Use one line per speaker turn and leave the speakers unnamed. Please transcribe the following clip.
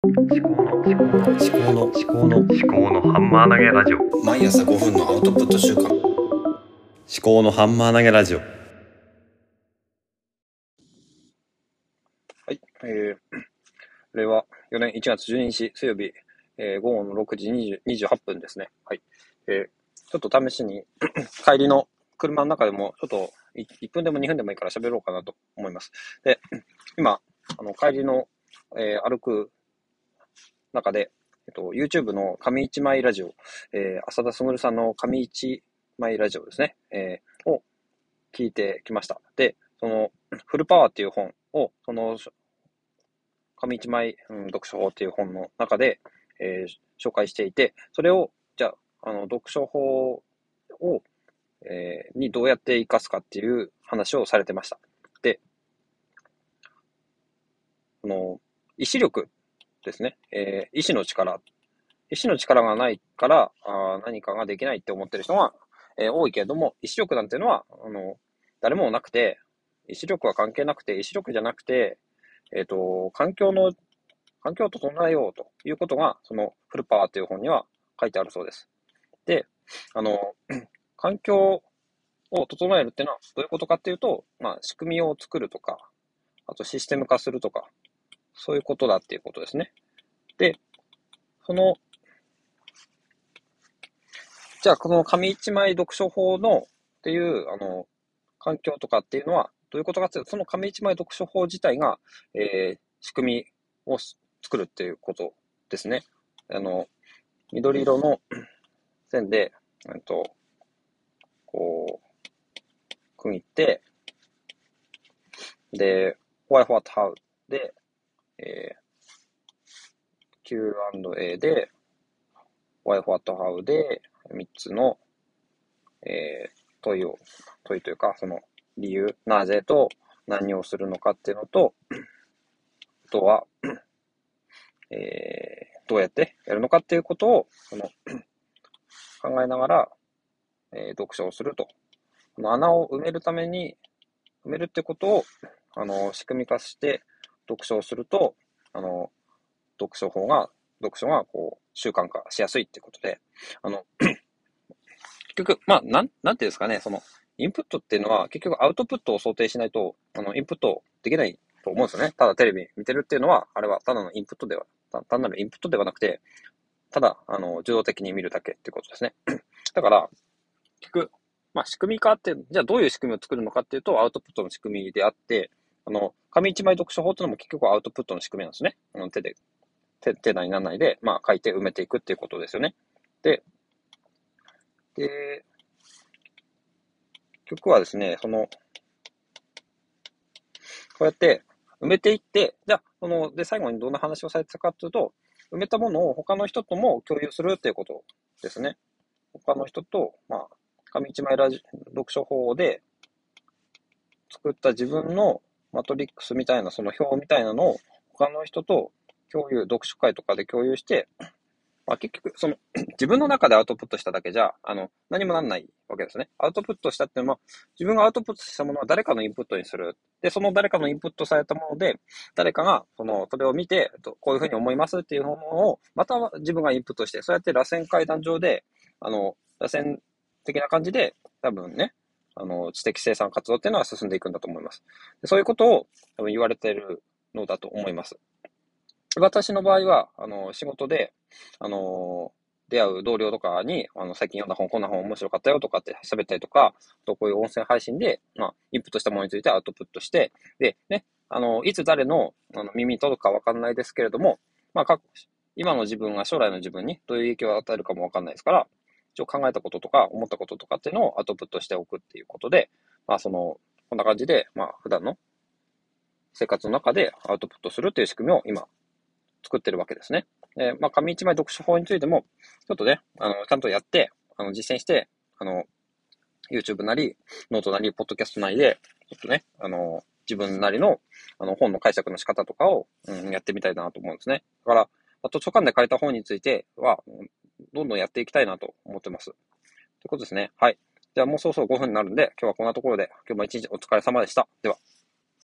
思考の思考の思考の思考の思考のハンマー投げラジオ
毎朝5分のアウトプット週間
思考のハンマー投げラジオ
はい、えー、令和4年1月12日水曜日、えー、午後の6時20 28分ですね。はい。えー、ちょっと試しに 帰りの車の中でも、ちょっとい1分でも2分でもいいから喋ろうかなと思います。で、今、あの、帰りの、えー歩く中で、えっと、YouTube の上一枚ラジオ、えー浅田卓さんの上一枚ラジオですね、えーを聞いてきました。で、その、フルパワーっていう本を、その、上一枚、うん、読書法っていう本の中で、えー紹介していて、それを、じゃあ、あの、読書法を、えーにどうやって活かすかっていう話をされてました。で、この、意志力ですね。えー意志の力。意志の力がないから、あ何かができないって思ってる人が、えー多いけれども、意志力なんていうのは、あの、誰もなくて、意志力は関係なくて、意志力じゃなくて、えっ、と、環境の、環境を整えようということが、そのフルパワーという本には書いてあるそうです。で、あの、環境を整えるっていうのはどういうことかっていうと、まあ、仕組みを作るとか、あとシステム化するとか、そういうことだっていうことですね。で、その、じゃあこの紙一枚読書法のっていう、あの、環境とかっていうのはどういうことかっていうと、その紙一枚読書法自体が、えー仕組みを作るっていうことですね。あの、緑色の線で、えっと、こう、区切って、で、why, what, how で、えー、Q&A で、why, what, how で、3つの、えー問いを、問いというか、その理由、なぜと何をするのかっていうのと、あとは、えーどうやってやるのかっていうことを、その、考えながら、えー読書をすると。この穴を埋めるために、埋めるってことを、あの、仕組み化して読書をすると、あの、読書法が、読書がこう、習慣化しやすいってことで、あの、結局、まあ、なん、なんていうんですかね、その、インプットっていうのは、結局アウトプットを想定しないと、あの、インプットできないと思うんですよね。ただテレビ見てるっていうのは、あれはただのインプットでは、単なるインプットではなくて、ただ、あの、受動的に見るだけってことですね。だから、結局、まあ、仕組み化って、じゃあどういう仕組みを作るのかっていうと、アウトプットの仕組みであって、あの、紙一枚読書法っていうのも結局アウトプットの仕組みなんですね。手で、手、手なりなんないで、まあ、書いて埋めていくっていうことですよね。で、で、結局はですね、その、こうやって埋めていって、じゃあ、その、で、最後にどんな話をされてたかというと、埋めたものを他の人とも共有するっていうことですね。他の人と、まあ、紙一枚ラジ読書法で作った自分のマトリックスみたいな、その表みたいなのを他の人と共有、読書会とかで共有して、まあ、結局、その、自分の中でアウトプットしただけじゃ、あの、何もなんないわけですね。アウトプットしたっていうのは、自分がアウトプットしたものは誰かのインプットにする。で、その誰かのインプットされたもので、誰かが、その、それを見て、こういうふうに思いますっていうものを、また自分がインプットして、そうやって螺旋階段上で、あの、螺旋的な感じで、多分ね、あの、知的生産活動っていうのは進んでいくんだと思います。でそういうことを多分言われているのだと思います。私の場合は、あの、仕事で、あの、出会う同僚とかに、あの、最近読んだ本、こんな本面白かったよとかって喋ったりとか、とこういう音声配信で、まあ、インプットしたものについてアウトプットして、で、ね、あの、いつ誰のあの耳に届くかわかんないですけれども、まあ、今の自分が将来の自分にどういう影響を与えるかもわかんないですから、一応考えたこととか思ったこととかっていうのをアウトプットしておくっていうことで、まあ、その、こんな感じで、まあ、普段の生活の中でアウトプットするっていう仕組みを今、作ってるわけですね。えーまあ、紙一枚読書法についても、ちょっとね、あの、ちゃんとやって、あの、実践して、あの、YouTube なり、ノートなり、ポッドキャストなりで、ちょっとね、あの、自分なりの、あの、本の解釈の仕方とかを、うん、やってみたいなと思うんですね。だから、あ、図書館で書いた本については、どんどんやっていきたいなと思ってます。ということですね。はい。じゃあもうそろそろ5分になるんで、今日はこんなところで、今日も一日お疲れ様でした。では。